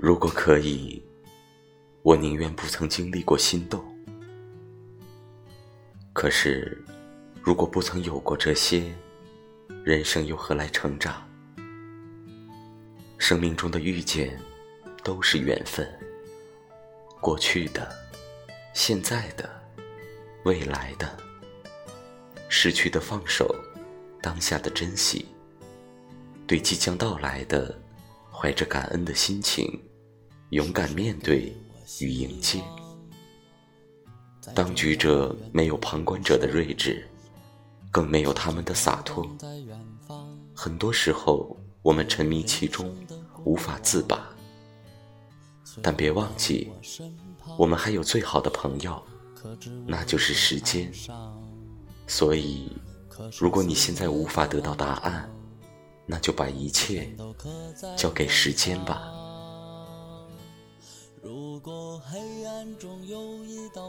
如果可以，我宁愿不曾经历过心动。可是，如果不曾有过这些，人生又何来成长？生命中的遇见，都是缘分。过去的、现在的、未来的，失去的放手，当下的珍惜，对即将到来的，怀着感恩的心情，勇敢面对与迎接。当局者没有旁观者的睿智，更没有他们的洒脱。很多时候，我们沉迷其中，无法自拔。但别忘记，我们还有最好的朋友，那就是时间。所以，如果你现在无法得到答案，那就把一切交给时间吧。黑暗中有一道